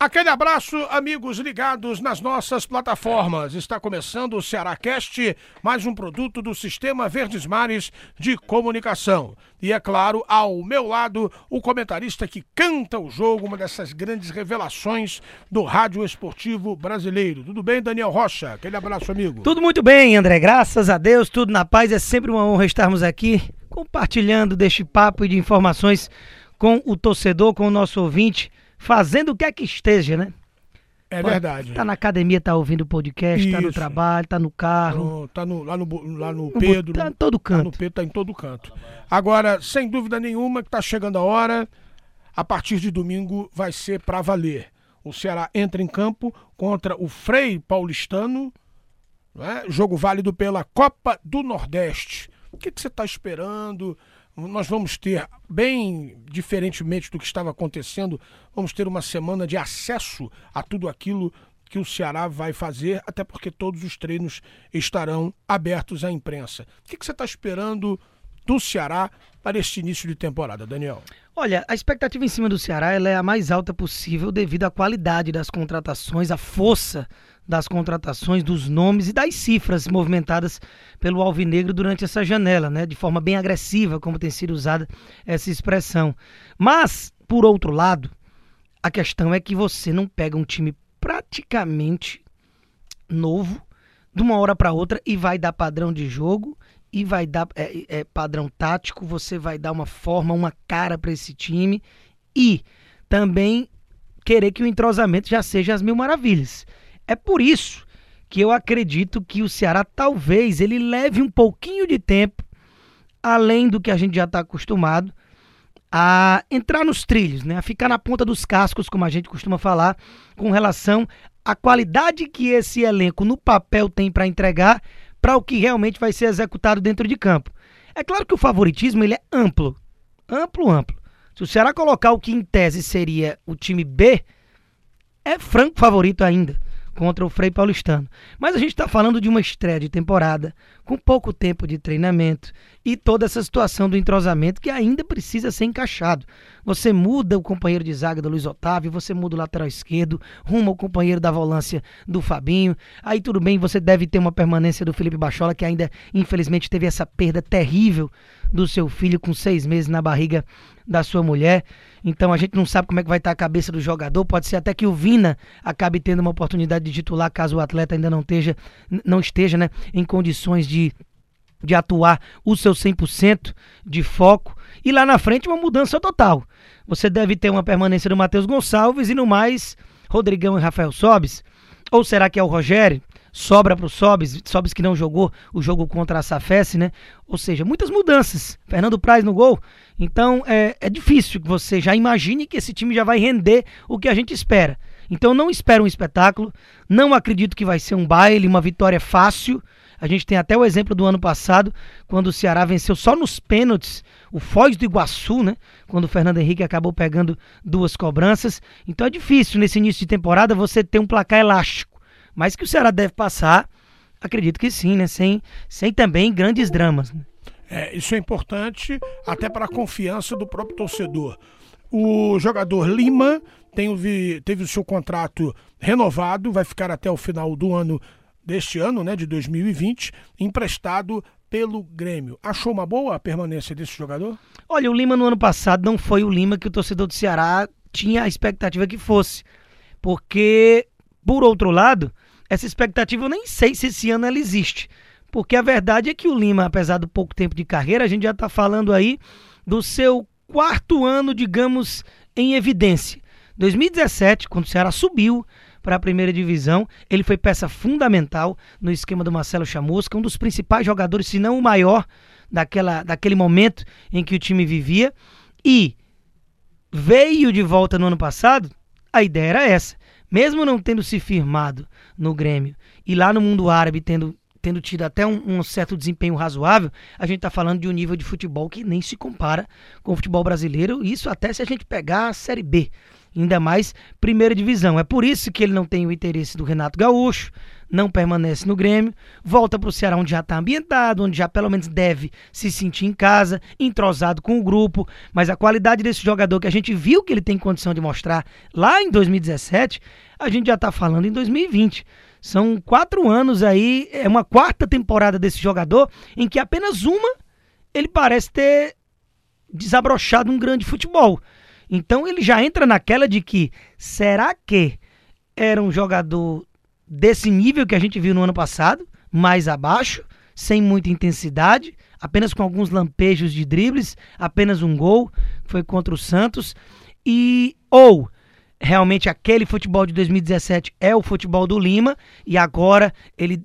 Aquele abraço, amigos ligados nas nossas plataformas. Está começando o Ceará Cast, mais um produto do Sistema Verdes Mares de Comunicação. E é claro, ao meu lado, o comentarista que canta o jogo, uma dessas grandes revelações do rádio esportivo brasileiro. Tudo bem, Daniel Rocha? Aquele abraço, amigo. Tudo muito bem, André. Graças a Deus, tudo na paz. É sempre uma honra estarmos aqui compartilhando deste papo e de informações com o torcedor, com o nosso ouvinte fazendo o que é que esteja, né? É verdade. Tá na academia, tá ouvindo o podcast, Isso. tá no trabalho, tá no carro. No, tá no, lá, no, lá no Pedro. Tá em todo canto. Tá no Pedro, tá em todo canto. Agora, sem dúvida nenhuma que tá chegando a hora, a partir de domingo vai ser para valer. O Ceará entra em campo contra o Frei Paulistano, né? jogo válido pela Copa do Nordeste. O que, que você está esperando? Nós vamos ter, bem diferentemente do que estava acontecendo, vamos ter uma semana de acesso a tudo aquilo que o Ceará vai fazer, até porque todos os treinos estarão abertos à imprensa. O que, que você está esperando do Ceará para este início de temporada, Daniel? Olha, a expectativa em cima do Ceará é a mais alta possível devido à qualidade das contratações, à força das contratações, dos nomes e das cifras movimentadas pelo Alvinegro durante essa janela, né? De forma bem agressiva, como tem sido usada essa expressão. Mas, por outro lado, a questão é que você não pega um time praticamente novo de uma hora para outra e vai dar padrão de jogo e vai dar é, é, padrão tático, você vai dar uma forma, uma cara para esse time e também querer que o entrosamento já seja as mil maravilhas. É por isso que eu acredito que o Ceará talvez ele leve um pouquinho de tempo, além do que a gente já está acostumado, a entrar nos trilhos, né? a ficar na ponta dos cascos, como a gente costuma falar, com relação à qualidade que esse elenco no papel tem para entregar para o que realmente vai ser executado dentro de campo. É claro que o favoritismo ele é amplo, amplo, amplo. Se o Ceará colocar o que em tese seria o time B, é franco favorito ainda contra o Frei Paulistano. Mas a gente está falando de uma estreia de temporada, com pouco tempo de treinamento e toda essa situação do entrosamento que ainda precisa ser encaixado. Você muda o companheiro de zaga do Luiz Otávio, você muda o lateral esquerdo, rumo ao companheiro da volância do Fabinho. Aí tudo bem, você deve ter uma permanência do Felipe Bachola, que ainda infelizmente teve essa perda terrível do seu filho com seis meses na barriga da sua mulher. Então a gente não sabe como é que vai estar a cabeça do jogador. Pode ser até que o Vina acabe tendo uma oportunidade de titular caso o atleta ainda não esteja, não esteja né, em condições de, de atuar o seu 100% de foco. E lá na frente uma mudança total. Você deve ter uma permanência do Matheus Gonçalves e no mais Rodrigão e Rafael Sobes. Ou será que é o Rogério? sobra para o Sobis, Sobis que não jogou o jogo contra a Safes, né? Ou seja, muitas mudanças. Fernando Praz no gol. Então é, é difícil que você já imagine que esse time já vai render o que a gente espera. Então não espero um espetáculo, não acredito que vai ser um baile, uma vitória fácil. A gente tem até o exemplo do ano passado, quando o Ceará venceu só nos pênaltis o Foz do Iguaçu, né? Quando o Fernando Henrique acabou pegando duas cobranças. Então é difícil nesse início de temporada você ter um placar elástico. Mas que o Ceará deve passar, acredito que sim, né? Sem, sem também grandes dramas. Né? É, isso é importante até para a confiança do próprio torcedor. O jogador Lima tem, teve o seu contrato renovado, vai ficar até o final do ano deste ano, né, de 2020, emprestado pelo Grêmio. Achou uma boa a permanência desse jogador? Olha, o Lima no ano passado não foi o Lima que o torcedor do Ceará tinha a expectativa que fosse. Porque, por outro lado, essa expectativa eu nem sei se esse ano ela existe. Porque a verdade é que o Lima, apesar do pouco tempo de carreira, a gente já está falando aí do seu quarto ano, digamos, em evidência. 2017, quando o Ceará subiu para a primeira divisão, ele foi peça fundamental no esquema do Marcelo Chamusca, um dos principais jogadores, se não o maior, daquela, daquele momento em que o time vivia. E veio de volta no ano passado, a ideia era essa mesmo não tendo se firmado no Grêmio e lá no mundo árabe tendo, tendo tido até um, um certo desempenho razoável, a gente está falando de um nível de futebol que nem se compara com o futebol brasileiro, isso até se a gente pegar a Série B. ainda mais primeira divisão. É por isso que ele não tem o interesse do Renato Gaúcho, não permanece no Grêmio, volta para o Ceará onde já está ambientado, onde já pelo menos deve se sentir em casa, entrosado com o grupo, mas a qualidade desse jogador que a gente viu que ele tem condição de mostrar lá em 2017, a gente já está falando em 2020. São quatro anos aí, é uma quarta temporada desse jogador em que apenas uma ele parece ter desabrochado um grande futebol. Então ele já entra naquela de que será que era um jogador desse nível que a gente viu no ano passado, mais abaixo, sem muita intensidade, apenas com alguns lampejos de dribles, apenas um gol, foi contra o Santos, e ou realmente aquele futebol de 2017 é o futebol do Lima e agora ele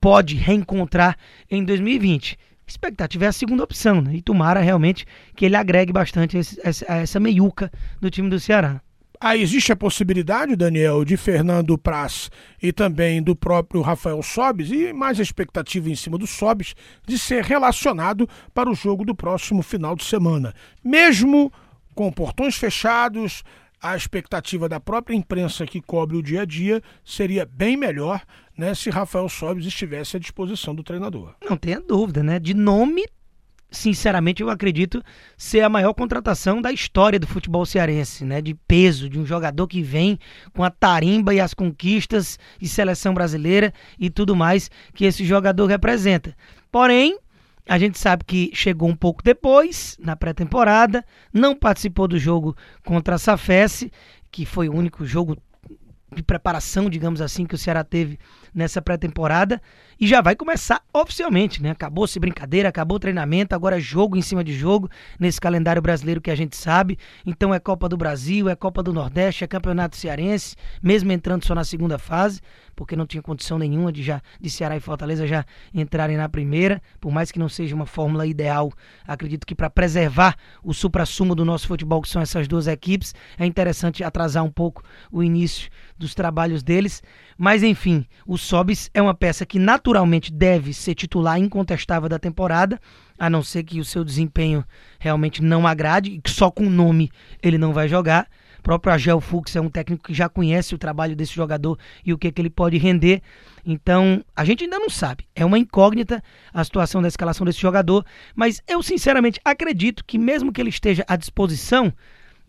pode reencontrar em 2020 expectativa é a segunda opção, né? E tomara realmente que ele agregue bastante esse, essa, essa meiuca do time do Ceará. Ah, existe a possibilidade, Daniel, de Fernando Praz e também do próprio Rafael Sobes, e mais a expectativa em cima do Sobes, de ser relacionado para o jogo do próximo final de semana. Mesmo com portões fechados, a expectativa da própria imprensa que cobre o dia a dia seria bem melhor né, se Rafael Sobis estivesse à disposição do treinador. Não tenha dúvida, né? De nome, sinceramente, eu acredito ser a maior contratação da história do futebol cearense, né? De peso, de um jogador que vem com a tarimba e as conquistas e seleção brasileira e tudo mais que esse jogador representa. Porém, a gente sabe que chegou um pouco depois, na pré-temporada, não participou do jogo contra a Safesse, que foi o único jogo de preparação, digamos assim, que o Ceará teve nessa pré-temporada e já vai começar oficialmente, né? Acabou-se brincadeira, acabou o treinamento, agora é jogo em cima de jogo nesse calendário brasileiro que a gente sabe. Então é Copa do Brasil, é Copa do Nordeste, é Campeonato Cearense, mesmo entrando só na segunda fase, porque não tinha condição nenhuma de já de Ceará e Fortaleza já entrarem na primeira, por mais que não seja uma fórmula ideal. Acredito que para preservar o supra-sumo do nosso futebol, que são essas duas equipes, é interessante atrasar um pouco o início dos trabalhos deles, mas enfim, o Sobis é uma peça que naturalmente deve ser titular incontestável da temporada, a não ser que o seu desempenho realmente não agrade, e que só com o nome ele não vai jogar. O próprio Agel Fux é um técnico que já conhece o trabalho desse jogador e o que, que ele pode render. Então, a gente ainda não sabe. É uma incógnita a situação da escalação desse jogador, mas eu sinceramente acredito que mesmo que ele esteja à disposição,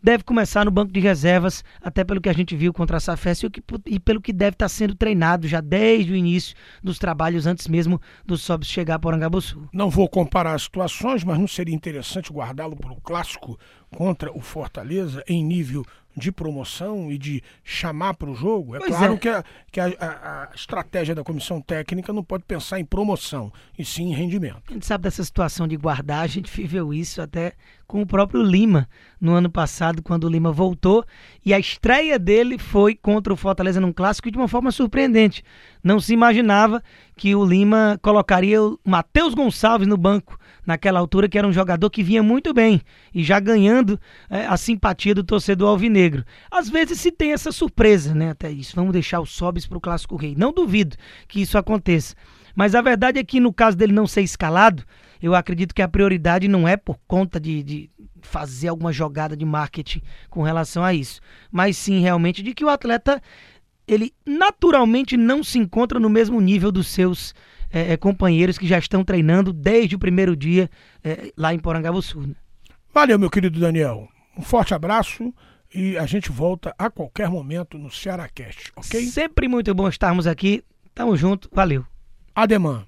deve começar no banco de reservas, até pelo que a gente viu contra a Safes e, pelo que deve estar sendo treinado já desde o início dos trabalhos, antes mesmo do Sobs chegar para Orangabuçu. Não vou comparar as situações, mas não seria interessante guardá-lo para o clássico contra o Fortaleza em nível de promoção e de chamar para o jogo, é pois claro é. que, a, que a, a, a, estratégia da comissão técnica não pode pensar em promoção, e sim em rendimento. A gente sabe dessa situação de guardar, a gente viveu isso até com o próprio Lima no ano passado, quando o Lima voltou, e a estreia dele foi contra o Fortaleza num clássico de uma forma surpreendente. Não se imaginava que o Lima colocaria o Matheus Gonçalves no banco naquela altura, que era um jogador que vinha muito bem e já ganhando é, a simpatia do torcedor alvinegro. Às vezes se tem essa surpresa, né? Até isso. Vamos deixar o Sobis para o Clássico Rei. Não duvido que isso aconteça. Mas a verdade é que no caso dele não ser escalado, eu acredito que a prioridade não é por conta de, de fazer alguma jogada de marketing com relação a isso, mas sim realmente de que o atleta ele naturalmente não se encontra no mesmo nível dos seus é, é, companheiros que já estão treinando desde o primeiro dia é, lá em Porangabuçu. Né? Valeu, meu querido Daniel. Um forte abraço e a gente volta a qualquer momento no Cearacast, ok? Sempre muito bom estarmos aqui. Tamo junto, valeu. Ademã.